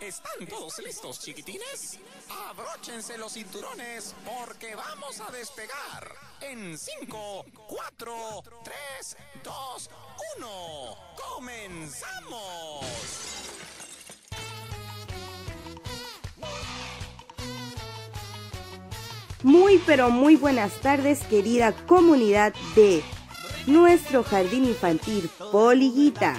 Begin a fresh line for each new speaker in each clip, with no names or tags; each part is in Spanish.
¿Están todos listos, chiquitines? Abróchense los cinturones porque vamos a despegar en 5, 4, 3, 2, 1. ¡Comenzamos!
Muy pero muy buenas tardes querida comunidad de nuestro jardín infantil Poliguita.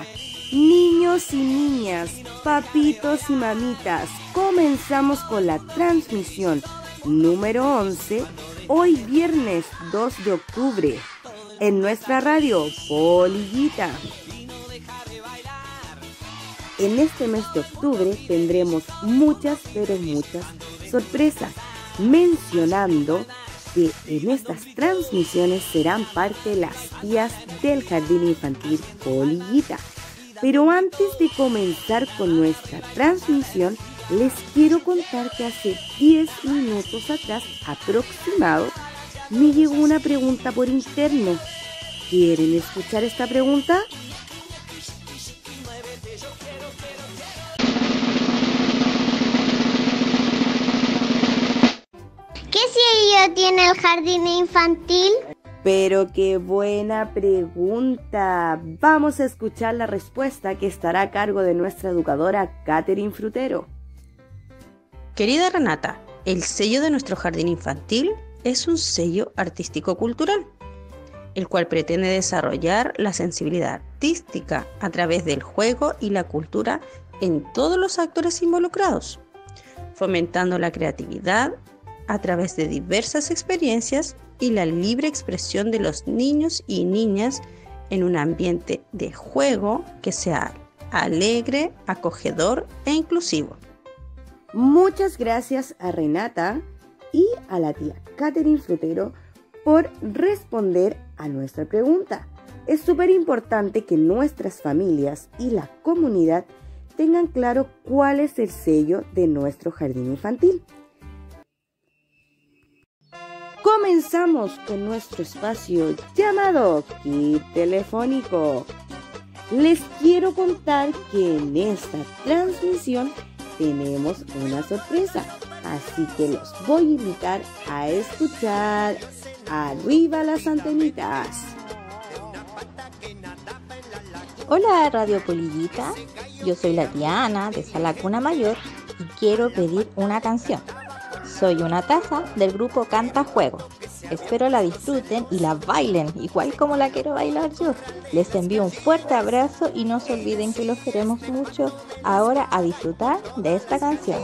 Niños y niñas, papitos y mamitas, comenzamos con la transmisión número 11, hoy viernes 2 de octubre, en nuestra radio Poliguita. En este mes de octubre tendremos muchas, pero muchas sorpresas, mencionando que en estas transmisiones serán parte las tías del Jardín Infantil Poliguita. Pero antes de comenzar con nuestra transmisión, les quiero contar que hace 10 minutos atrás aproximado me llegó una pregunta por interno. ¿Quieren escuchar esta pregunta?
¿Qué sello tiene el jardín infantil?
Pero qué buena pregunta. Vamos a escuchar la respuesta que estará a cargo de nuestra educadora Catherine Frutero.
Querida Renata, el sello de nuestro jardín infantil es un sello artístico-cultural, el cual pretende desarrollar la sensibilidad artística a través del juego y la cultura en todos los actores involucrados, fomentando la creatividad a través de diversas experiencias y la libre expresión de los niños y niñas en un ambiente de juego que sea alegre, acogedor e inclusivo.
Muchas gracias a Renata y a la tía Catherine Frutero por responder a nuestra pregunta. Es súper importante que nuestras familias y la comunidad tengan claro cuál es el sello de nuestro jardín infantil. Comenzamos con nuestro espacio llamado Kit Telefónico. Les quiero contar que en esta transmisión tenemos una sorpresa, así que los voy a invitar a escuchar arriba las antenitas.
Hola Radio Polillita, yo soy la Diana de Salacuna Mayor y quiero pedir una canción. Soy una taza del grupo Canta Juego. Espero la disfruten y la bailen, igual como la quiero bailar yo. Les envío un fuerte abrazo y no se olviden que los queremos mucho. Ahora a disfrutar de esta canción.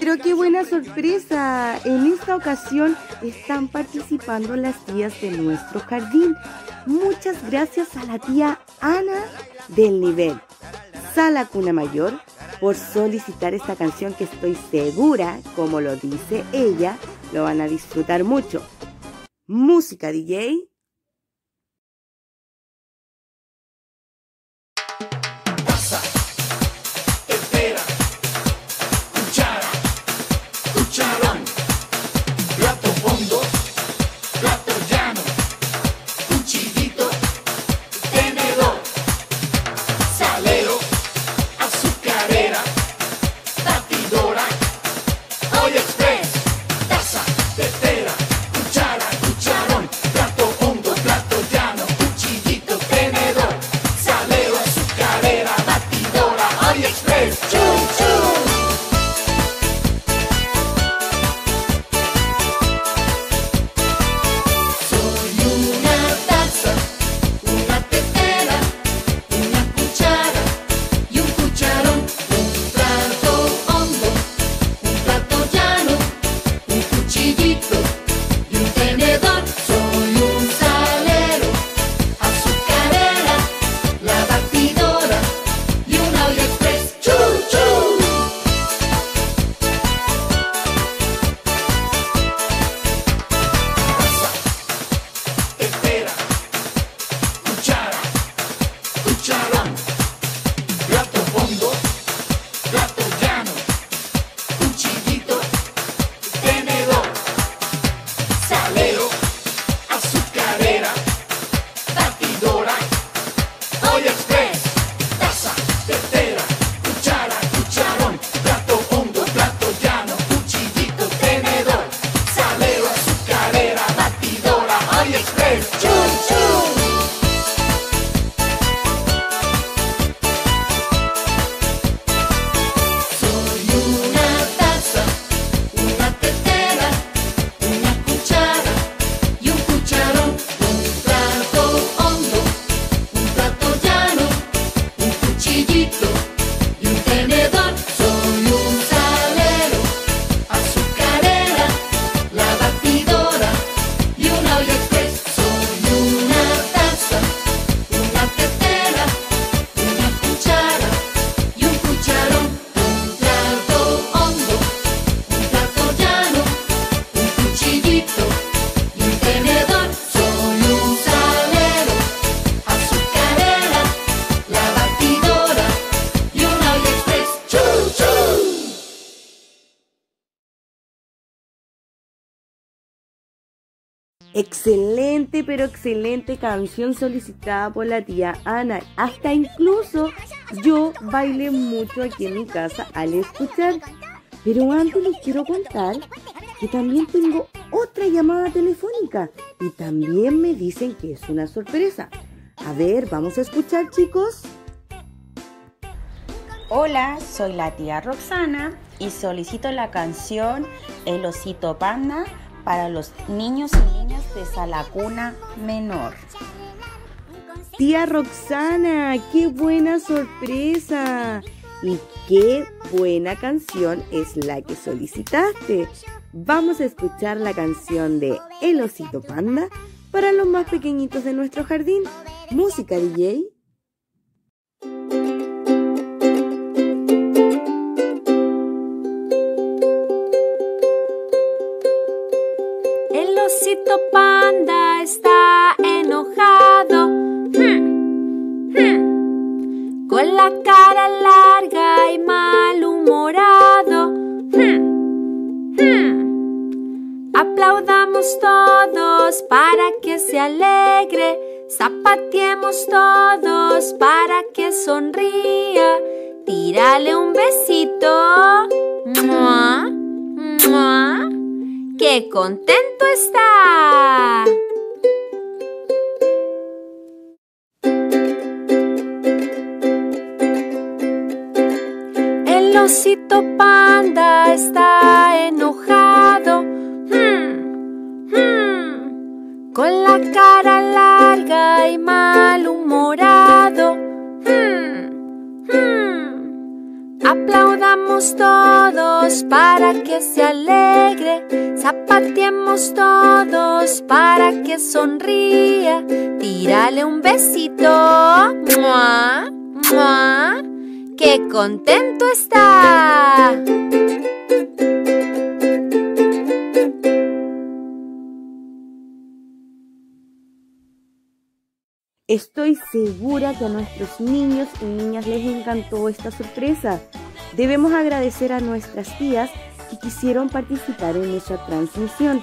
Pero qué buena sorpresa. En esta ocasión están participando las tías de nuestro jardín. Muchas gracias a la tía Ana del nivel Sala Cuna Mayor por solicitar esta canción que estoy segura, como lo dice ella, lo van a disfrutar mucho. Música DJ. Excelente, pero excelente canción solicitada por la tía Ana. Hasta incluso yo bailé mucho aquí en mi casa al escuchar. Pero antes les quiero contar que también tengo otra llamada telefónica y también me dicen que es una sorpresa. A ver, vamos a escuchar chicos.
Hola, soy la tía Roxana y solicito la canción El osito panda para los niños y niñas de Salacuna Menor.
Tía Roxana, qué buena sorpresa. Y qué buena canción es la que solicitaste. Vamos a escuchar la canción de El osito panda para los más pequeñitos de nuestro jardín. Música DJ.
Osito panda está enojado. Hmm, hmm. Con la cara larga y malhumorado. Hmm. Aplaudamos todos para que se alegre. Zapateemos todos para que sonría. Tírale un besito. ¡Mua! ¡Mua! ¡Qué contento está! El osito panda está enojado. Hmm, hmm. Con la cara larga y malhumorado. Hmm, hmm. Todos para que se alegre. Zapateemos todos para que sonría. Tírale un besito. ¡Mua! ¡Mua! ¡Qué contento está!
Estoy segura que a nuestros niños y niñas les encantó esta sorpresa. Debemos agradecer a nuestras tías que quisieron participar en nuestra transmisión.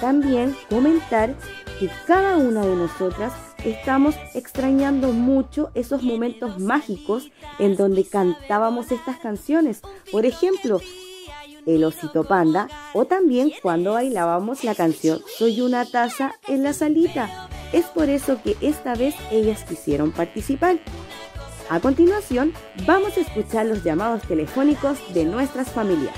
También comentar que cada una de nosotras estamos extrañando mucho esos momentos mágicos en donde cantábamos estas canciones. Por ejemplo, El osito panda o también cuando bailábamos la canción Soy una taza en la salita. Es por eso que esta vez ellas quisieron participar. A continuación, vamos a escuchar los llamados telefónicos de nuestras familias.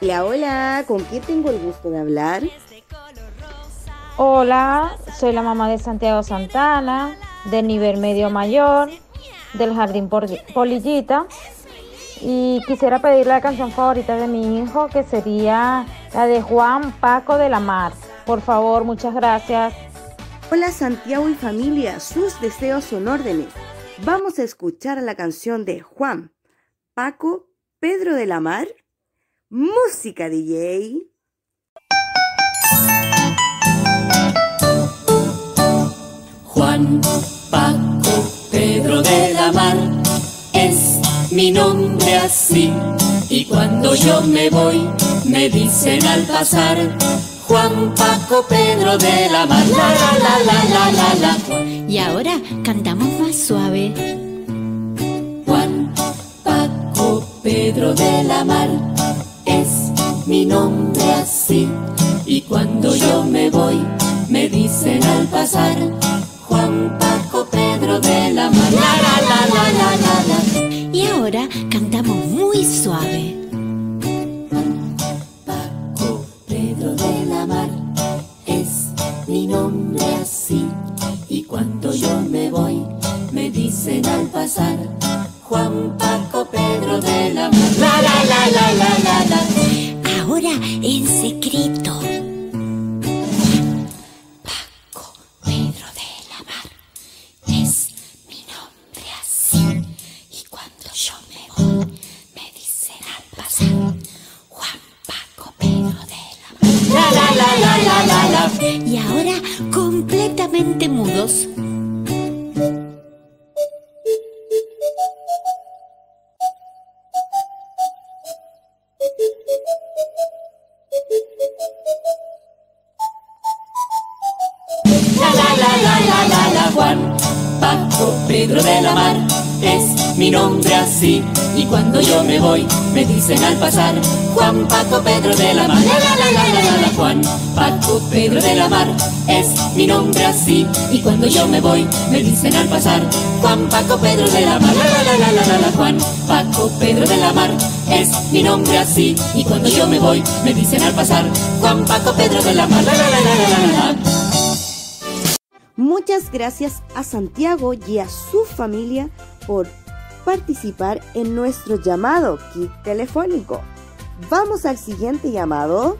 Hola, hola, ¿con quién tengo el gusto de hablar?
Hola, soy la mamá de Santiago Santana, del nivel medio mayor, del Jardín Polillita. Y quisiera pedir la canción favorita de mi hijo, que sería la de Juan Paco de la Mar. Por favor, muchas gracias.
Hola Santiago y familia, sus deseos son órdenes. Vamos a escuchar la canción de Juan, Paco, Pedro de la Mar. Música DJ.
Juan, Paco, Pedro de la Mar, es mi nombre así. Y cuando yo me voy, me dicen al pasar, Juan, Paco, Pedro de la Mar, la la la la la la la.
Y ahora cantamos más suave.
Juan, Paco, Pedro de la Mar, es mi nombre así. Y cuando yo me voy, me dicen al pasar, Juan, Paco, Pedro de la Mar, la la la la la la la.
Y ahora
mi nombre así. Y cuando yo me voy, me dicen al pasar, Juan Paco Pedro de la Mar, la la la la Juan Paco Pedro de la Mar, es mi nombre así. Y cuando yo me voy, me dicen al pasar, Juan Paco Pedro de la Mar, la la la la la Juan Paco Pedro de la Mar, es mi nombre así. Y cuando yo me voy, me dicen al pasar, Juan Paco Pedro de la Mar, la la la la. la.
Muchas gracias a Santiago y a su familia por participar en nuestro llamado kit telefónico. Vamos al siguiente llamado.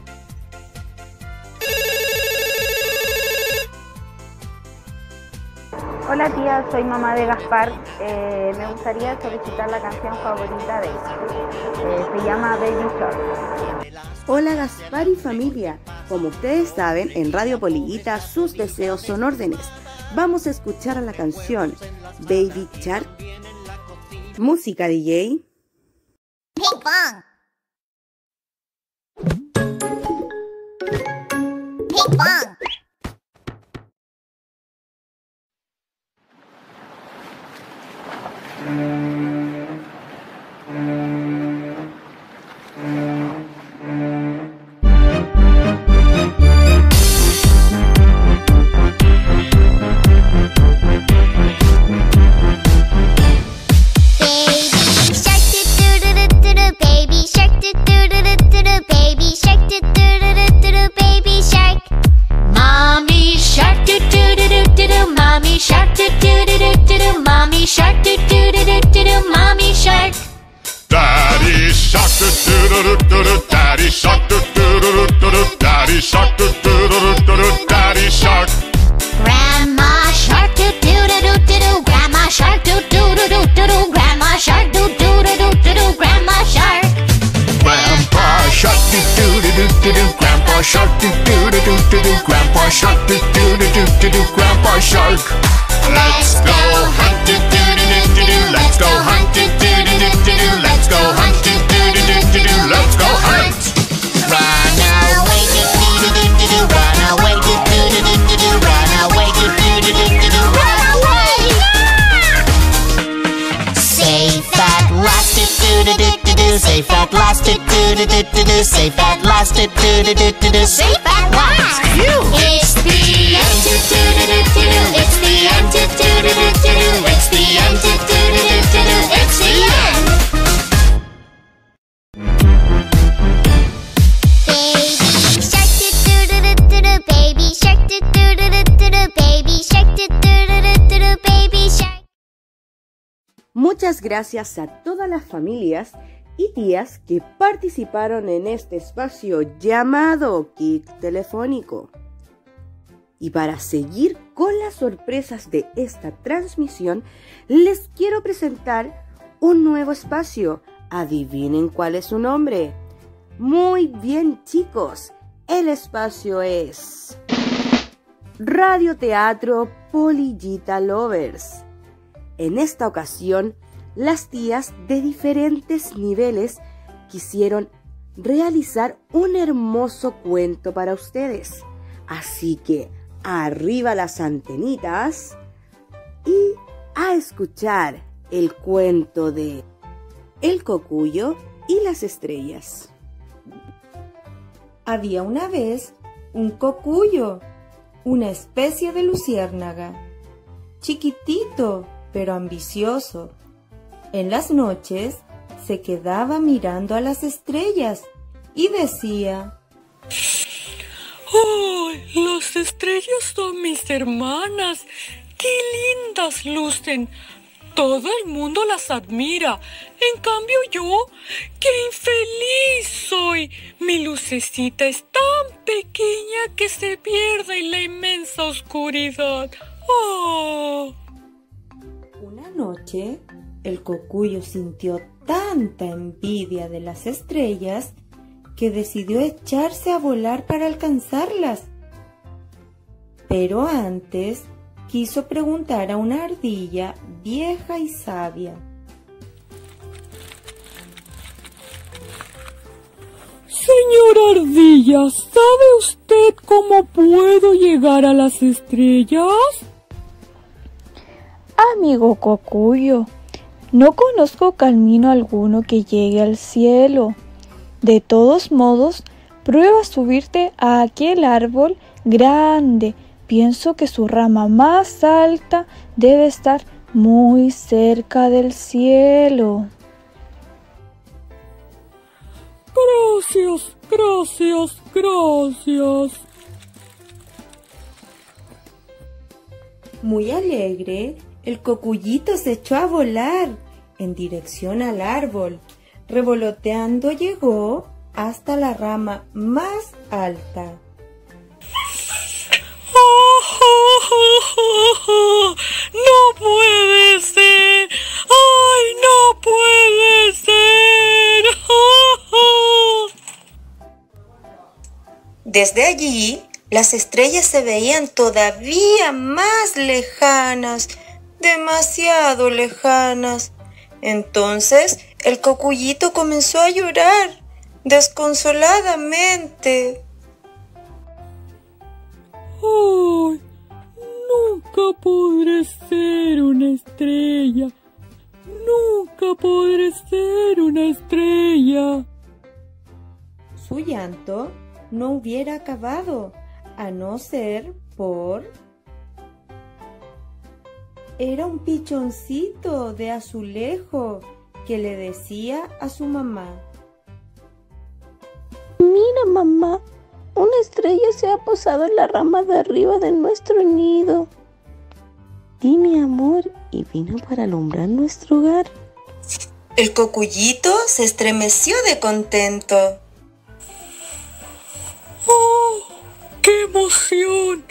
Hola tía, soy mamá de Gaspar. Eh, me gustaría solicitar la canción favorita de él. Eh, se llama Baby Shark.
Hola Gaspar y familia. Como ustedes saben, en Radio Poliguita sus deseos son órdenes. Vamos a escuchar a la canción Baby Shark. Música DJ.
Ping pong. Ping pong. Do do do do safe at last do do do do do do safe at last It's the end do do do do do do it's the end do do do do do do it's the end do do do do do do it's the end Baby shark do do do do do do baby shark do do do do do do baby shark do do do do do do baby shark
Muchas gracias a todas las familias y tías que participaron en este espacio llamado Kit Telefónico. Y para seguir con las sorpresas de esta transmisión, les quiero presentar un nuevo espacio. Adivinen cuál es su nombre. Muy bien chicos, el espacio es Radio Teatro Polillita Lovers. En esta ocasión, las tías de diferentes niveles quisieron realizar un hermoso cuento para ustedes. Así que arriba las antenitas y a escuchar el cuento de El cocuyo y las estrellas.
Había una vez un cocuyo, una especie de luciérnaga, chiquitito pero ambicioso. En las noches se quedaba mirando a las estrellas y decía,
¡Ay! Las estrellas son mis hermanas. ¡Qué lindas lucen! Todo el mundo las admira. En cambio yo, qué infeliz soy. Mi lucecita es tan pequeña que se pierde en la inmensa oscuridad. ¡Oh!
Una noche, el cocuyo sintió tanta envidia de las estrellas que decidió echarse a volar para alcanzarlas. Pero antes quiso preguntar a una ardilla vieja y sabia.
Señor Ardilla, ¿sabe usted cómo puedo llegar a las estrellas?
Amigo Cocuyo, no conozco camino alguno que llegue al cielo. De todos modos, prueba subirte a aquel árbol grande. Pienso que su rama más alta debe estar muy cerca del cielo.
Gracias, gracias, gracias.
Muy alegre, el cocuyito se echó a volar en dirección al árbol. Revoloteando llegó hasta la rama más alta.
¡No puede ser! ¡Ay, no puede ser!
Desde allí, las estrellas se veían todavía más lejanas, demasiado lejanas. Entonces el cocuyito comenzó a llorar desconsoladamente.
¡Ay! Nunca podré ser una estrella. Nunca podré ser una estrella.
Su llanto no hubiera acabado a no ser por... Era un pichoncito de azulejo que le decía a su mamá.
Mira mamá, una estrella se ha posado en la rama de arriba de nuestro nido. Di mi amor y vino para alumbrar nuestro hogar.
El cocuyito se estremeció de contento.
¡Oh! ¡Qué emoción!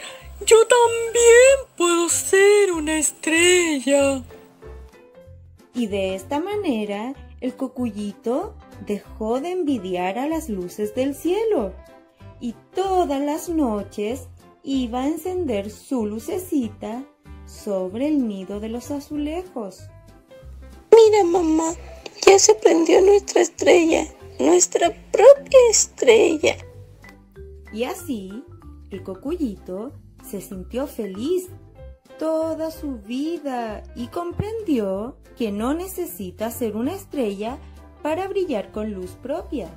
Yo también puedo ser una estrella.
Y de esta manera, el cocuyito dejó de envidiar a las luces del cielo y todas las noches iba a encender su lucecita sobre el nido de los azulejos.
Mira mamá, ya se prendió nuestra estrella, nuestra propia estrella.
Y así, el cocuyito se sintió feliz toda su vida y comprendió que no necesita ser una estrella para brillar con luz propia.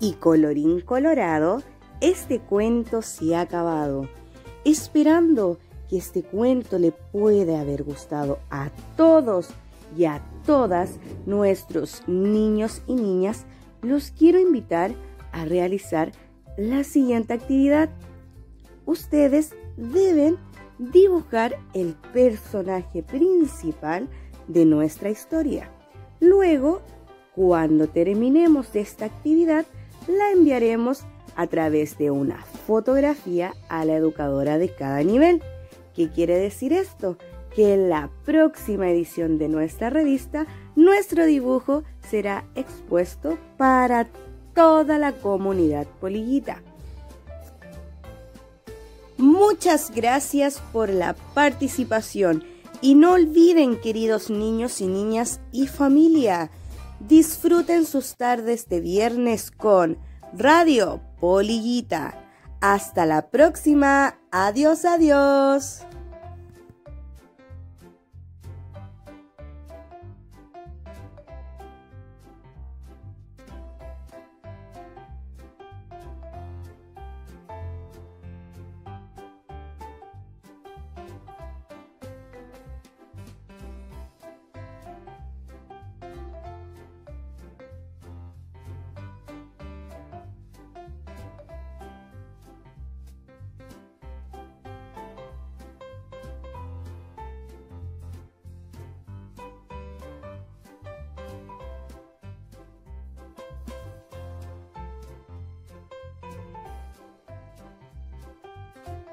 Y colorín colorado, este cuento se ha acabado, esperando que este cuento le pueda haber gustado a todos y a todas nuestros niños y niñas, los quiero invitar a realizar la siguiente actividad. Ustedes deben dibujar el personaje principal de nuestra historia. Luego, cuando terminemos esta actividad, la enviaremos a través de una fotografía a la educadora de cada nivel. ¿Qué quiere decir esto? Que en la próxima edición de nuestra revista, nuestro dibujo será expuesto para toda la comunidad poliguita. Muchas gracias por la participación y no olviden, queridos niños y niñas y familia, disfruten sus tardes de viernes con Radio Poliguita. Hasta la próxima. Adiós, adiós.